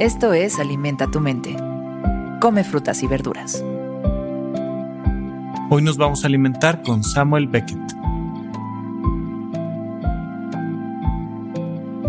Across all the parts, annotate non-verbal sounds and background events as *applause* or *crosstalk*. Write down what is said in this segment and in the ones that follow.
Esto es Alimenta tu mente. Come frutas y verduras. Hoy nos vamos a alimentar con Samuel Beckett.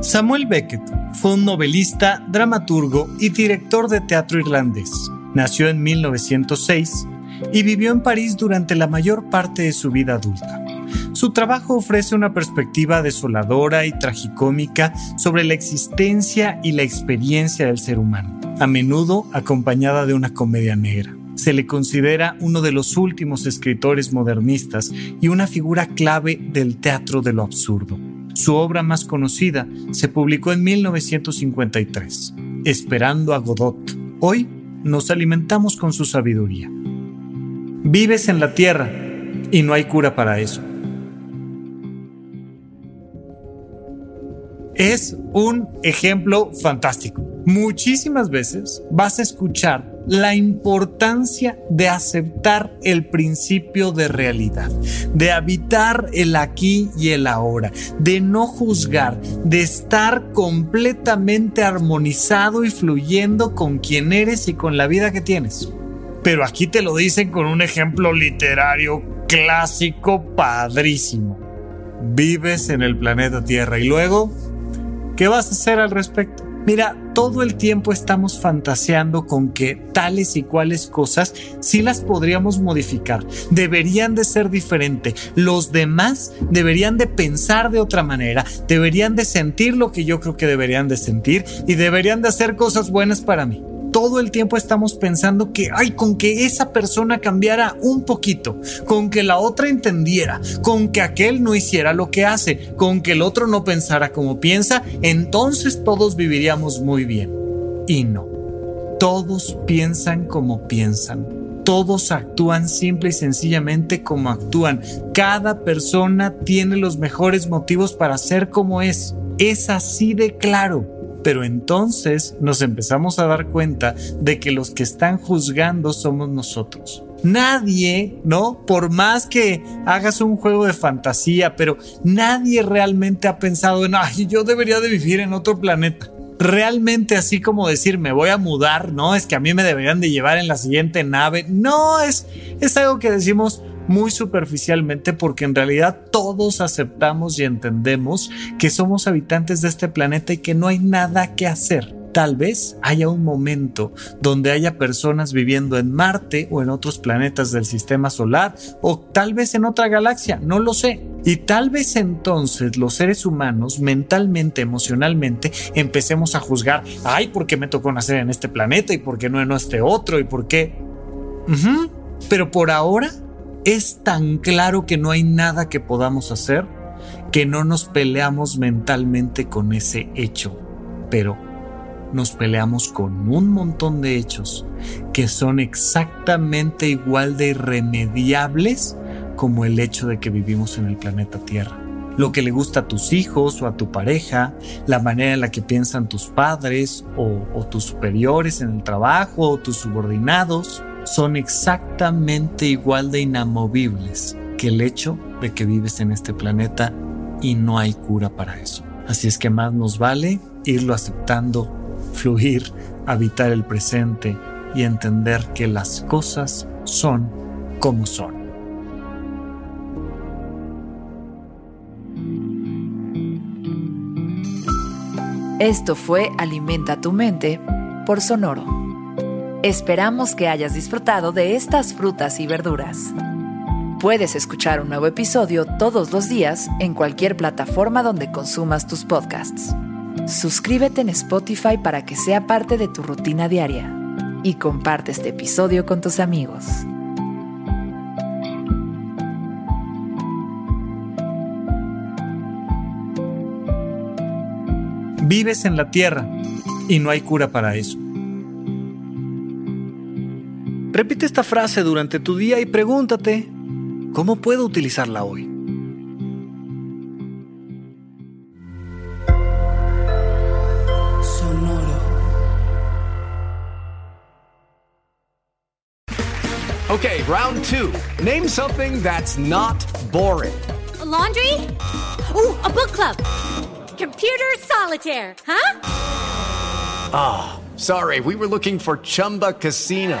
Samuel Beckett fue un novelista, dramaturgo y director de teatro irlandés. Nació en 1906 y vivió en París durante la mayor parte de su vida adulta. Su trabajo ofrece una perspectiva desoladora y tragicómica sobre la existencia y la experiencia del ser humano, a menudo acompañada de una comedia negra. Se le considera uno de los últimos escritores modernistas y una figura clave del teatro de lo absurdo. Su obra más conocida se publicó en 1953, Esperando a Godot. Hoy nos alimentamos con su sabiduría. Vives en la tierra y no hay cura para eso. Es un ejemplo fantástico. Muchísimas veces vas a escuchar la importancia de aceptar el principio de realidad, de habitar el aquí y el ahora, de no juzgar, de estar completamente armonizado y fluyendo con quien eres y con la vida que tienes. Pero aquí te lo dicen con un ejemplo literario clásico padrísimo. Vives en el planeta Tierra y luego ¿Qué vas a hacer al respecto? Mira, todo el tiempo estamos fantaseando con que tales y cuales cosas sí las podríamos modificar, deberían de ser diferente, los demás deberían de pensar de otra manera, deberían de sentir lo que yo creo que deberían de sentir y deberían de hacer cosas buenas para mí todo el tiempo estamos pensando que, ay, con que esa persona cambiara un poquito, con que la otra entendiera, con que aquel no hiciera lo que hace, con que el otro no pensara como piensa, entonces todos viviríamos muy bien. Y no, todos piensan como piensan. Todos actúan simple y sencillamente como actúan. Cada persona tiene los mejores motivos para ser como es. Es así de claro. Pero entonces nos empezamos a dar cuenta de que los que están juzgando somos nosotros. Nadie, ¿no? Por más que hagas un juego de fantasía, pero nadie realmente ha pensado en, ay, yo debería de vivir en otro planeta. Realmente así como decir, me voy a mudar, ¿no? Es que a mí me deberían de llevar en la siguiente nave. No, es, es algo que decimos, muy superficialmente porque en realidad todos aceptamos y entendemos que somos habitantes de este planeta y que no hay nada que hacer. Tal vez haya un momento donde haya personas viviendo en Marte o en otros planetas del sistema solar o tal vez en otra galaxia, no lo sé. Y tal vez entonces los seres humanos mentalmente, emocionalmente, empecemos a juzgar, ay, ¿por qué me tocó nacer en este planeta y por qué no en este otro y por qué... Pero por ahora es tan claro que no hay nada que podamos hacer que no nos peleamos mentalmente con ese hecho, pero nos peleamos con un montón de hechos que son exactamente igual de irremediables como el hecho de que vivimos en el planeta Tierra. Lo que le gusta a tus hijos o a tu pareja, la manera en la que piensan tus padres o, tus superiores en el trabajo o tus subordinados, son exactamente igual de inamovibles que el hecho de que vives en este planeta y no hay cura para eso. Así es que más nos vale irlo aceptando, *laughs* fluir, habitar el presente y entender que las cosas son como son. Esto fue Alimenta tu mente por Sonoro. Esperamos que hayas disfrutado de estas frutas y verduras. Puedes escuchar un nuevo episodio todos los días en cualquier plataforma donde consumas tus podcasts. Suscríbete en Spotify para que sea parte de tu rutina diaria y comparte este episodio con tus amigos. Vives en la tierra y no hay cura para eso. Repite esta frase durante tu día y pregúntate, ¿cómo puedo utilizarla hoy? Sonoro. Okay, round two. Name something that's not boring. A laundry? Ooh, a book club. Computer solitaire, huh? Ah. Sorry, we were looking for Chumba Casino.